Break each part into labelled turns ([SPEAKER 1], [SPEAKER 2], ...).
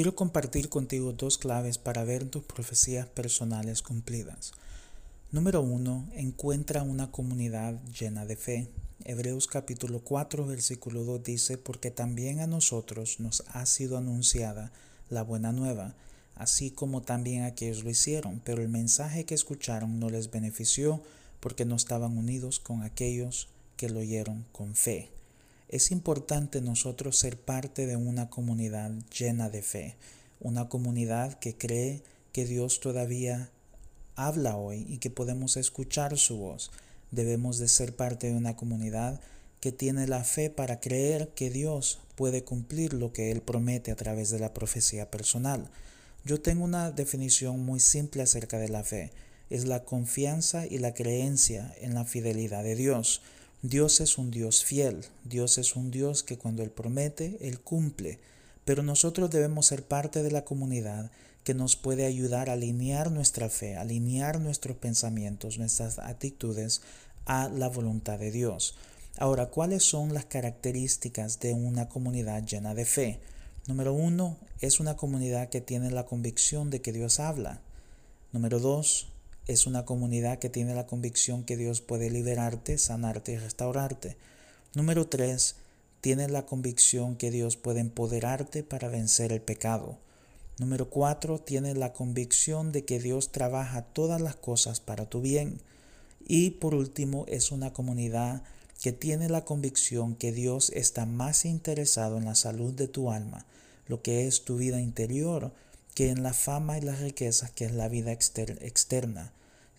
[SPEAKER 1] Quiero compartir contigo dos claves para ver tus profecías personales cumplidas. Número uno, encuentra una comunidad llena de fe. Hebreos capítulo 4 versículo 2 dice, porque también a nosotros nos ha sido anunciada la buena nueva, así como también a aquellos lo hicieron, pero el mensaje que escucharon no les benefició porque no estaban unidos con aquellos que lo oyeron con fe. Es importante nosotros ser parte de una comunidad llena de fe, una comunidad que cree que Dios todavía habla hoy y que podemos escuchar su voz. Debemos de ser parte de una comunidad que tiene la fe para creer que Dios puede cumplir lo que Él promete a través de la profecía personal. Yo tengo una definición muy simple acerca de la fe. Es la confianza y la creencia en la fidelidad de Dios. Dios es un Dios fiel, Dios es un Dios que cuando Él promete, Él cumple. Pero nosotros debemos ser parte de la comunidad que nos puede ayudar a alinear nuestra fe, alinear nuestros pensamientos, nuestras actitudes a la voluntad de Dios. Ahora, ¿cuáles son las características de una comunidad llena de fe? Número uno, es una comunidad que tiene la convicción de que Dios habla. Número dos, es una comunidad que tiene la convicción que Dios puede liberarte, sanarte y restaurarte. Número tres, tiene la convicción que Dios puede empoderarte para vencer el pecado. Número cuatro, tiene la convicción de que Dios trabaja todas las cosas para tu bien. Y por último, es una comunidad que tiene la convicción que Dios está más interesado en la salud de tu alma, lo que es tu vida interior, que en la fama y las riquezas que es la vida externa.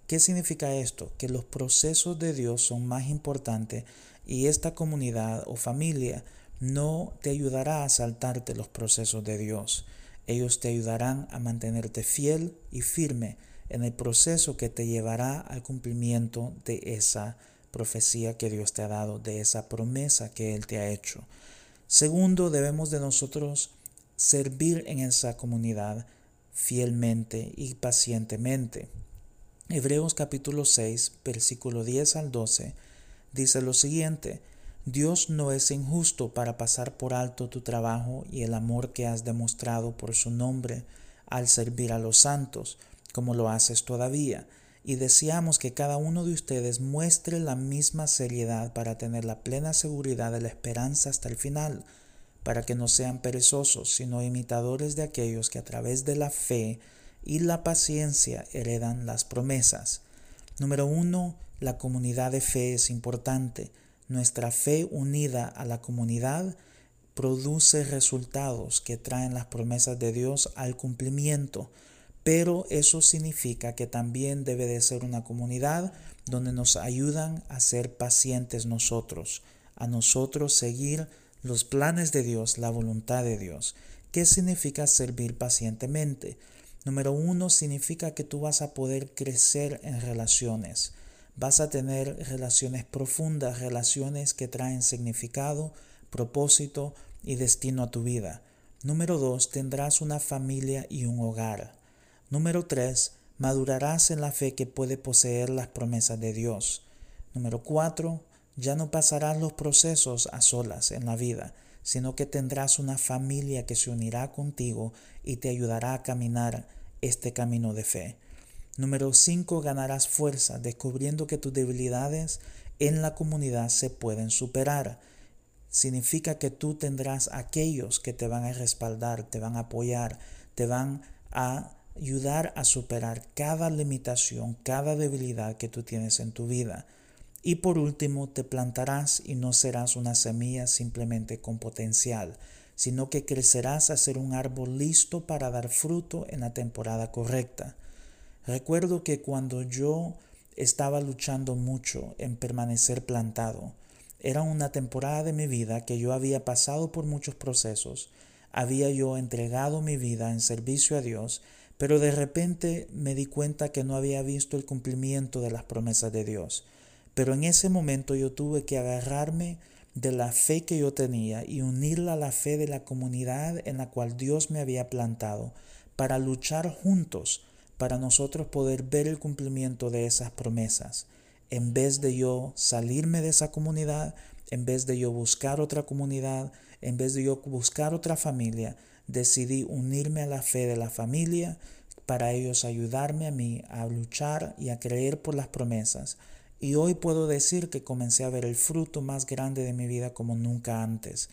[SPEAKER 1] ¿Qué significa esto? Que los procesos de Dios son más importantes y esta comunidad o familia no te ayudará a saltarte los procesos de Dios. Ellos te ayudarán a mantenerte fiel y firme en el proceso que te llevará al cumplimiento de esa profecía que Dios te ha dado, de esa promesa que Él te ha hecho. Segundo, debemos de nosotros servir en esa comunidad fielmente y pacientemente. Hebreos capítulo 6, versículo 10 al 12, dice lo siguiente, Dios no es injusto para pasar por alto tu trabajo y el amor que has demostrado por su nombre al servir a los santos, como lo haces todavía, y deseamos que cada uno de ustedes muestre la misma seriedad para tener la plena seguridad de la esperanza hasta el final, para que no sean perezosos, sino imitadores de aquellos que a través de la fe y la paciencia heredan las promesas. Número uno, la comunidad de fe es importante. Nuestra fe unida a la comunidad produce resultados que traen las promesas de Dios al cumplimiento, pero eso significa que también debe de ser una comunidad donde nos ayudan a ser pacientes nosotros, a nosotros seguir los planes de Dios, la voluntad de Dios. ¿Qué significa servir pacientemente? Número uno significa que tú vas a poder crecer en relaciones. Vas a tener relaciones profundas, relaciones que traen significado, propósito y destino a tu vida. Número dos, tendrás una familia y un hogar. Número tres, madurarás en la fe que puede poseer las promesas de Dios. Número cuatro, ya no pasarás los procesos a solas en la vida, sino que tendrás una familia que se unirá contigo y te ayudará a caminar este camino de fe. Número 5. Ganarás fuerza descubriendo que tus debilidades en la comunidad se pueden superar. Significa que tú tendrás aquellos que te van a respaldar, te van a apoyar, te van a ayudar a superar cada limitación, cada debilidad que tú tienes en tu vida. Y por último, te plantarás y no serás una semilla simplemente con potencial, sino que crecerás a ser un árbol listo para dar fruto en la temporada correcta. Recuerdo que cuando yo estaba luchando mucho en permanecer plantado, era una temporada de mi vida que yo había pasado por muchos procesos, había yo entregado mi vida en servicio a Dios, pero de repente me di cuenta que no había visto el cumplimiento de las promesas de Dios. Pero en ese momento yo tuve que agarrarme de la fe que yo tenía y unirla a la fe de la comunidad en la cual Dios me había plantado para luchar juntos para nosotros poder ver el cumplimiento de esas promesas. En vez de yo salirme de esa comunidad, en vez de yo buscar otra comunidad, en vez de yo buscar otra familia, decidí unirme a la fe de la familia para ellos ayudarme a mí a luchar y a creer por las promesas. Y hoy puedo decir que comencé a ver el fruto más grande de mi vida como nunca antes,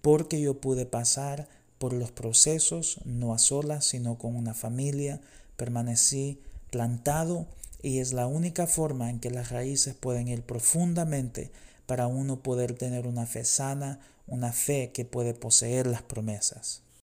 [SPEAKER 1] porque yo pude pasar por los procesos, no a solas, sino con una familia, permanecí plantado y es la única forma en que las raíces pueden ir profundamente para uno poder tener una fe sana, una fe que puede poseer las promesas.